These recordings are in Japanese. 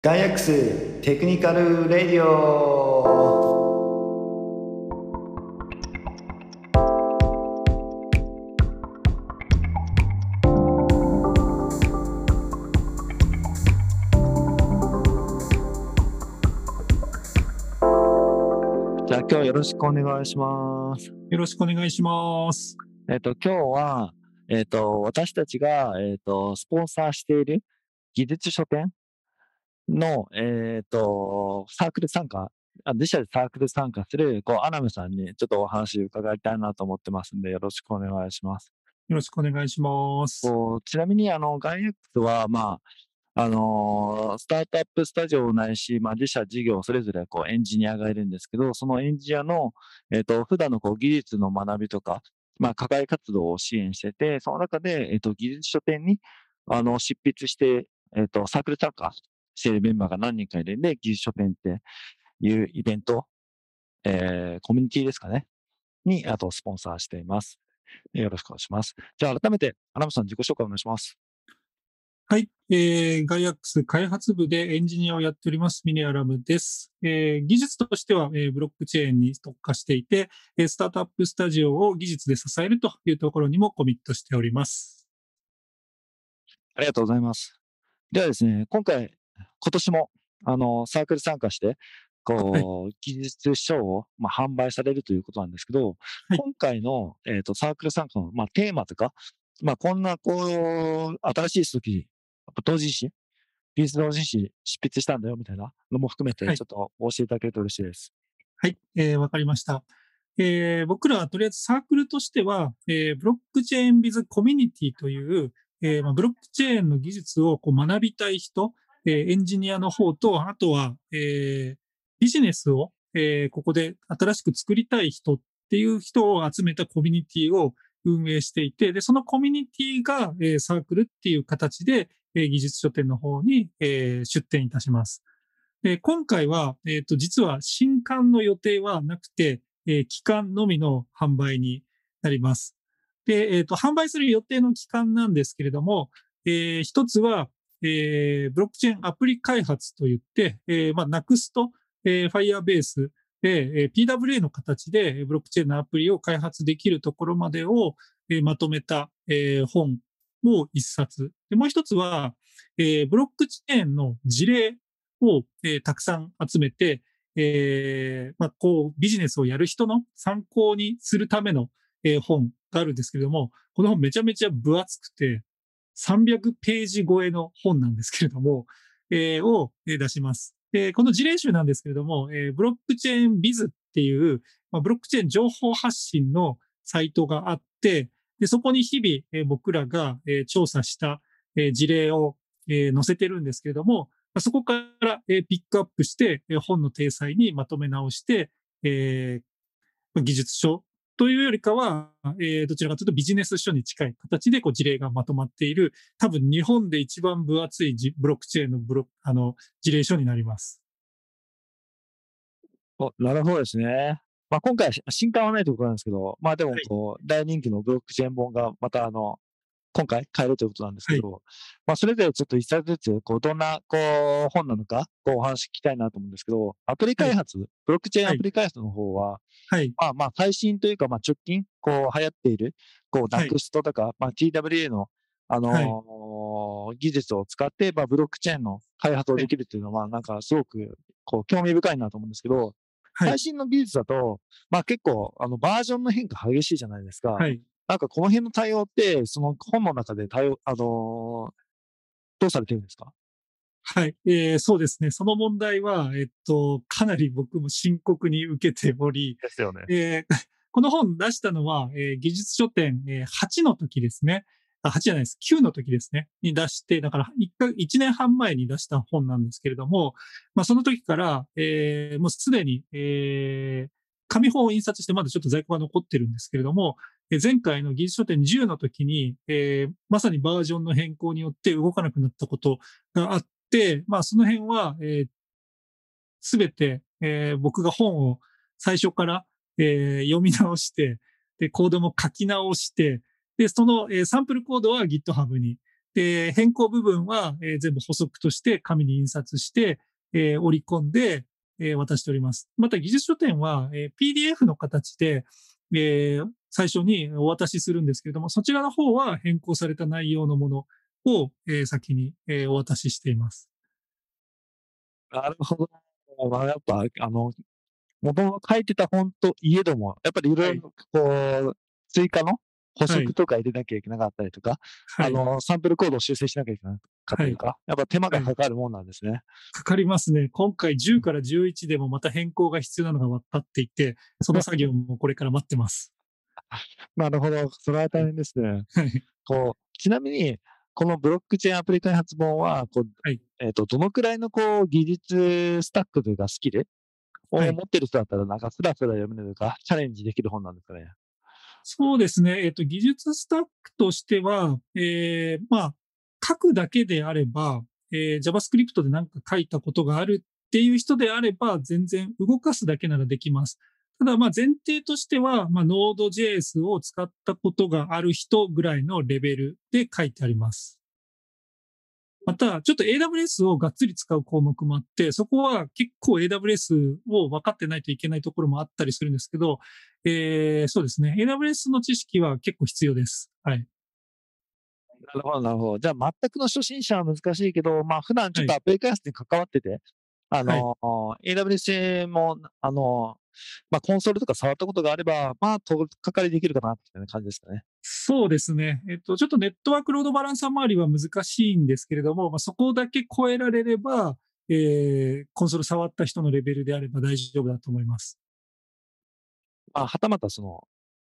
ガイアックステクニカルレディオじゃあ今日はよろしくお願いします。よろしくお願いします。えっ、と、今日は、えっ、と、私たちが、えっ、と、スポンサーしている技術書店の、えっ、と、サークル参加、あ自社でサークル参加する、こう、アナムさんにちょっとお話伺いたいなと思ってますんで、よろしくお願いします。よろしくお願いします。こうちなみに、あの、ガイエックスは、まあ、あのースタートアップスタジオないし、まあ、自社事業それぞれこうエンジニアがいるんですけど、そのエンジニアの、えっ、と、普段のこう技術の学びとか、まあ、課外活動を支援してて、その中で、えっ、と、技術書店に、あの、執筆して、えっ、と、サークル参加しているメンバーが何人かいるんで、技術書店っていうイベント、えーコミュニティですかね、に、あと、スポンサーしています。よろしくお願いします。じゃあ、改めて、アナムさん自己紹介お願いします。はい。えー、ガイアックス開発部でエンジニアをやっております、ミネアラムです。えー技術としては、えーブロックチェーンに特化していて、えースタートアップスタジオを技術で支えるというところにもコミットしております。ありがとうございます。ではですね、今回、今年も、あの、サークル参加して、こう、技術書を、まあ、販売されるということなんですけど、はい今回の、えっ、と、サークル参加の、まあ、テーマとか、まあ、こんな、こう、新しい書籍、同人誌、技術同人誌執筆したんだよ、みたいなのも含めて、はいちょっと教えていただけると嬉しいです。はい。えーわかりました。えー僕らはとりあえずサークルとしては、えーブロックチェーンビズコミュニティという、えーまあ、ブロックチェーンの技術をこう学びたい人、えエンジニアの方と、あとは、えビジネスを、えここで新しく作りたい人っていう人を集めたコミュニティを運営していて、で、そのコミュニティが、えサークルっていう形で、え技術書店の方に、えー出展いたします。で今回は、えっ、と、実は新刊の予定はなくて、えー期間のみの販売になります。で、えっ、と、販売する予定の期間なんですけれども、えー一つは、えーブロックチェーンアプリ開発といって、えーまあ、Next、えー Firebase で、え PWA の形でブロックチェーンのアプリを開発できるところまでを、えまとめた、え本を一冊。で、もう一つは、えブロックチェーンの事例を、えたくさん集めて、えまあ、こう、ビジネスをやる人の参考にするための、え本があるんですけれども、この本めちゃめちゃ分厚くて、300ページ超えの本なんですけれども、えーを出します。で、この事例集なんですけれども、えーブロックチェーンビズっていう、まあ、ブロックチェーン情報発信のサイトがあって、で、そこに日々、えー僕らが、えー調査した、えー事例を、えー載せてるんですけれども、まあそこから、えーピックアップして、えー本の体裁にまとめ直して、えー技術書というよりかは、えーどちらかというとビジネス書に近い形でこう事例がまとまっている、多分日本で一番分厚いじブロックチェーンのブロあの事例書になります。おなるほどですね。まあ、今回新刊はないということなんですけど、まあでもはいこう、大人気のブロックチェーン本がまたあの、今回買えるということなんですけど、まあそれぞれちょっと一冊ずつ、こう、どんな、こう、本なのか、こう、お話聞きたいなと思うんですけど、アプリ開発、ブロックチェーンアプリ開発の方は、はい。まあまあ最新というか、まあ直近、こう、流行っている、こう、はい NEXT とか、まあ TWA の、あのー技術を使って、まあブロックチェーンの開発をできるっていうのは、なんかすごく、こう、興味深いなと思うんですけど、はい最。新の技術だと、まあ結構、あの、バージョンの変化激しいじゃないですか。はい。なんかこの辺の対応って、その本の中で対応、あのーどうされてるんですか？はい。えーそうですね。その問題は、えっと、かなり僕も深刻に受けており、ですよね。えー この本出したのは、えー技術書店、えー8の時ですね。あ、8じゃないです。9の時ですね。に出して、だから1か、1年半前に出した本なんですけれども、まあその時から、えーもうすでに、えー紙本を印刷してまだちょっと在庫が残ってるんですけれども、えー前回の技術書店10の時に、えーまさにバージョンの変更によって動かなくなったことがあって、まあその辺は、す、べ、て、えー僕が本を最初から、えー読み直して、で、コードも書き直して、で、その、えーサンプルコードは GitHub にで、変更部分は、えー全部補足として紙に印刷して、えー折り込んで、えー渡しております。また技術書店は、えー PDF の形で、えー最初にお渡しするんですけれども、そちらの方は変更された内容のものを、えー先に、えーお渡ししています。なるほど。まあ、やっぱ、あの、もともと書いてた本といえども、やっぱりいろいろ、こう、追加の補足とか入れなきゃいけなかったりとか、はい。あの、サンプルコードを修正しなきゃいけなかったりとか、やっぱ手間がかかるもんなんですね。かかりますね。今回10から11でもまた変更が必要なのが分かっていて、その作業もこれから待ってます。なるほど。それは大変ですね。はい。こう、ちなみに、このブロックチェーンアプリ開発本は、こう、はいえっ、と、どのくらいのこう、技術スタックというかスキルをはい持ってる人だったら、なんかスラスラ読めるとか、チャレンジできる本なんですかね。そうですね。えっ、と、技術スタックとしては、えーまあ、書くだけであれば、えー JavaScript で何か書いたことがあるっていう人であれば、全然動かすだけならできます。ただ、まあ、前提としては、まあ、Node.js を使ったことがある人ぐらいのレベルで書いてあります。また、ちょっと AWS をがっつり使う項目もあって、そこは結構 AWS を分かってないといけないところもあったりするんですけど、えーそうですね。AWS の知識は結構必要です。はい。なるほど、なるほど。じゃあ、全くの初心者は難しいけど、まあ、普段ちょっとはアプリ開発に関わってて、あの、AWS も、あの、まあ、コンソールとか触ったことがあれば、まあ、とっかかりできるかな、っていう感じですかね。そうですね。えっと、ちょっとネットワークロードバランサー周りは難しいんですけれども、まあ、そこだけ超えられれば、えーコンソール触った人のレベルであれば大丈夫だと思います。まあ、はたまたその、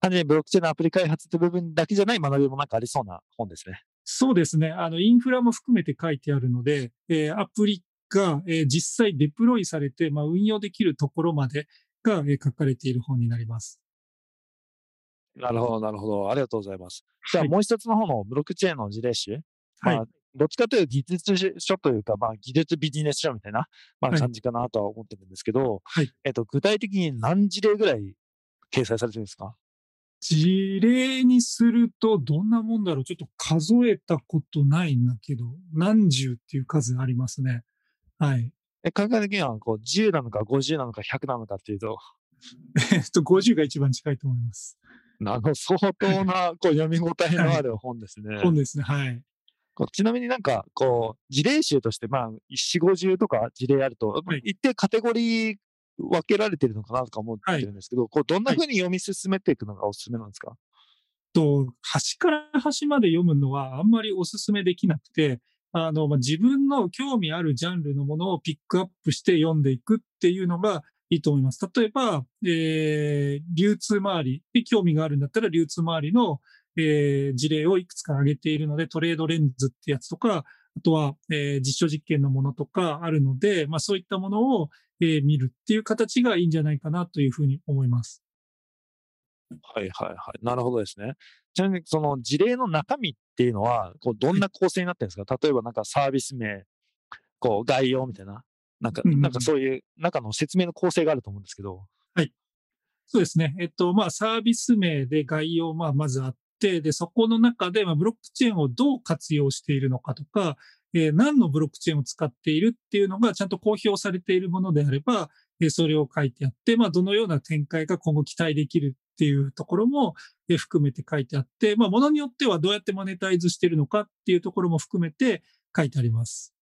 単純にブロックチェーンのアプリ開発って部分だけじゃない学びもなんかありそうな本ですね。そうですね。あの、インフラも含めて書いてあるので、えーアプリが、えー実際デプロイされて、まあ、運用できるところまでが、えー書かれている本になります。なるほど、なるほど。ありがとうございます。じゃあ、はいもう一つの方のブロックチェーンの事例集。はいまあ、どっちかというと技術書というか、まあ、技術ビジネス書みたいな、まあ、はい感じかなとは思ってるんですけど、はいえっと、具体的に何事例ぐらい掲載されてるんですか？事例にするとどんなもんだろうちょっと数えたことないんだけど、何十っていう数ありますね。はい。え考え的には、こう、10なのか50なのか100なのかっていうと、え っと、50が一番近いと思います。あの、相当な、こう、読み応えのある本ですね。本ですね。はい。ちなみになんか、こう、事例集として、まあ、4、50とか事例あると、はい一定カテゴリー分けられてるのかなとか思ってるんですけど、こう、どんなはい風に読み進めていくのがおすすめなんですか、と、端から端まで読むのはあんまりお勧めできなくて、あの、まあ、自分の興味あるジャンルのものをピックアップして読んでいくっていうのがいいと思います。例えば、えー流通周りに興味があるんだったら、流通周りの、えー事例をいくつか挙げているので、トレードレンズってやつとか、あとは、えー実証実験のものとかあるので、まあそういったものを、えー見るっていう形がいいんじゃないかなというふうに思います。はいはいはい。なるほどですね。ちなみに、その事例の中身っていうのは、こう、どんな構成になってるんですか、例えばなんかサービス名、こう、概要みたいな。なんか、なんかそういう中の説明の構成があると思うんですけど。そうですね。えっと、まあ、サービス名で概要、まあ、まずあって、で、そこの中で、まあ、ブロックチェーンをどう活用しているのかとか、えー何のブロックチェーンを使っているっていうのがちゃんと公表されているものであれば、えーそれを書いてあって、まあ、どのような展開が今後期待できるっていうところも、えー含めて書いてあって、まあ、ものによってはどうやってマネタイズしているのかっていうところも含めて書いてあります。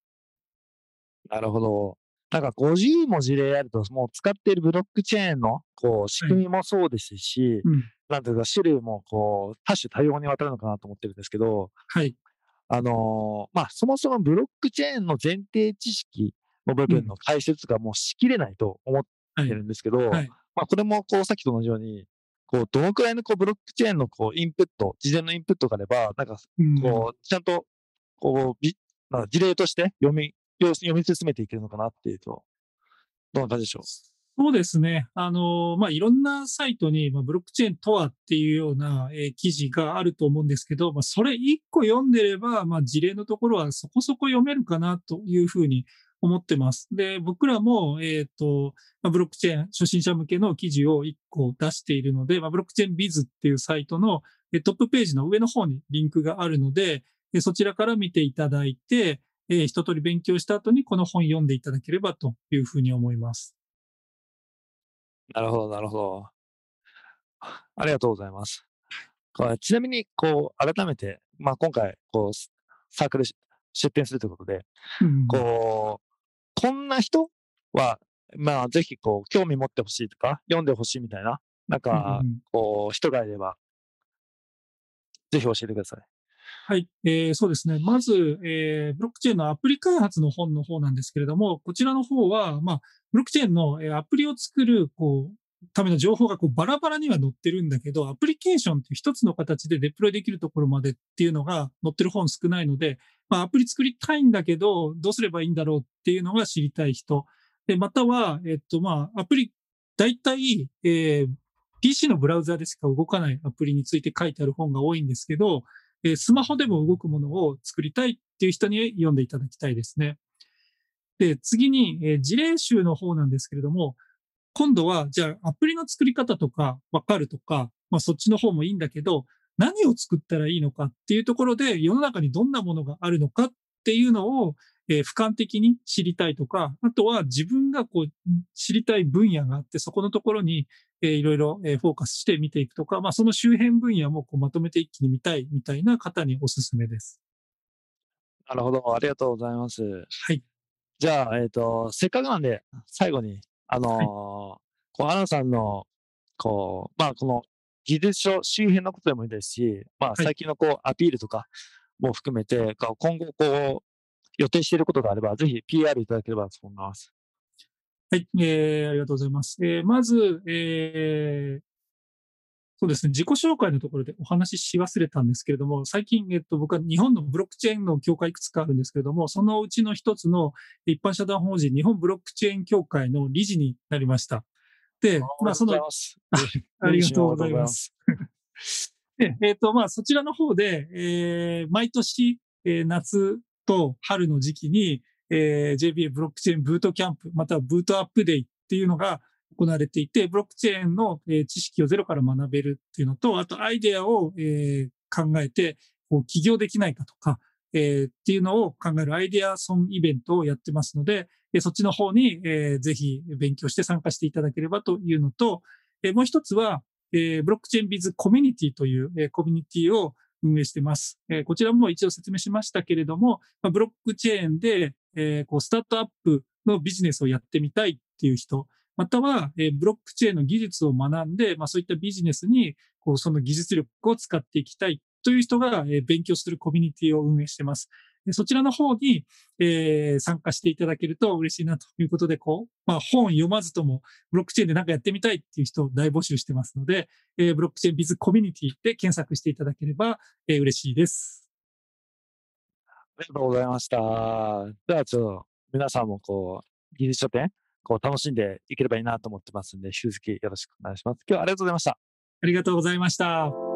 なるほど。なんか50も事例あると、もう使っているブロックチェーンの、こう、仕組みもそうですし、うん。なんていうか、種類も、こう、多種多様にわたるのかなと思ってるんですけど、はい。あのーまあ、そもそもブロックチェーンの前提知識の部分の解説がもうしきれないと思ってはい。るんですけど、はいまあ、これも、こう、さっきと同じように、こう、どのくらいの、こう、ブロックチェーンの、こう、インプット、事前のインプットがあれば、なんか、うんこう、ちゃんと、こう、びな事例として読み、読み進めていけるのかなっていうと、どんな感じでしょう？そうですね。あの、まあ、いろんなサイトに、まあ、ブロックチェーンとはっていうような、えー記事があると思うんですけど、まあ、それ一個読んでれば、まあ、事例のところはそこそこ読めるかなというふうに思ってます。で、僕らも、えっ、と、まあ、ブロックチェーン初心者向けの記事を一個出しているので、まあ、ブロックチェーンビズっていうサイトのえートップページの上の方にリンクがあるので、えそちらから見ていただいて、えー一通り勉強した後にこの本読んでいただければというふうに思います。なるほど、なるほど。ありがとうございます。ちなみに、こう、改めて、まあ、今回、こう、サークルし出展するということで、うんこう、こんな人は、まあ、ぜひ、こう、興味持ってほしいとか、読んでほしいみたいな、なんかこう、人がいれば、ぜひ教えてください。はい、えーそうですね。まず、えーブロックチェーンのアプリ開発の本の方なんですけれども、こちらの方は、まあ、ブロックチェーンのえーアプリを作る、こう、ための情報がこうバラバラには載ってるんだけど、アプリケーションって一つの形でデプロイできるところまでっていうのが載ってる本少ないので、まあ、アプリ作りたいんだけど、どうすればいいんだろうっていうのが知りたい人。で、または、えっと、まあ、アプリ、大体、えー PC のブラウザでしか動かないアプリについて書いてある本が多いんですけど、えースマホでも動くものを作りたいっていう人に読んでいただきたいですね。で、次に、えー事例集の方なんですけれども、今度は、じゃあ、アプリの作り方とかわかるとか、まあそっちの方もいいんだけど、何を作ったらいいのかっていうところで、世の中にどんなものがあるのかっていうのを、えー俯瞰的に知りたいとか、あとは自分がこう、知りたい分野があって、そこのところに、えーいろいろ、えーフォーカスして見ていくとか、まあその周辺分野もこうまとめて一気に見たいみたいな方におすすめです。なるほど、ありがとうございます。はい。じゃあ、えっ、と、せっかくなんで、最後に、あのーこう、アナさんの、こう、まあ、この技術書周辺のことでもいいですし、まあ、はい最近のこう、アピールとかも含めて、今後、こう、予定していることがあれば、ぜひ PR いただければと思います。はい、えー、ありがとうございます。えー、まず、えー、そうですね、自己紹介のところでお話しし忘れたんですけれども、最近、えっと、僕は日本のブロックチェーンの協会いくつかあるんですけれども、そのうちの一つの一般社団法人日本ブロックチェーン協会の理事になりました。で、まあ、その、あありがとうございます。で、えっ、と、まあ、そちらの方で、えー毎年、えー夏と春の時期に、えー JBA ブロックチェーンブートキャンプ、またはブートアップデイっていうのが行われていて、ブロックチェーンの、えー知識をゼロから学べるっていうのと、あとアイデアを、えー考えて、こう起業できないかとか、えーっていうのを考えるアイデアソンイベントをやってますので、そっちの方に、えーぜひ勉強して参加していただければというのと、えもう一つは、えブロックチェーンビズコミュニティという、えコミュニティを運営してます。えこちらも一度説明しましたけれども、ま、ブロックチェーンで、えこうスタートアップのビジネスをやってみたいっていう人、または、えブロックチェーンの技術を学んで、まあ、そういったビジネスにこうその技術力を使っていきたいという人が、えー勉強するコミュニティを運営しています。でそちらの方に、えー参加していただけると嬉しいなということで、こう、まあ、本読まずとも、ブロックチェーンで何かやってみたいっていう人を大募集してますので、えーブロックチェーンビズコミュニティで検索していただければ、えー嬉しいです。ありがとうございました。では、ちょっと、皆さんもこう、技術書店、こう、楽しんでいければいいなと思ってますんで、引き続きよろしくお願いします。今日はありがとうございました。ありがとうございました。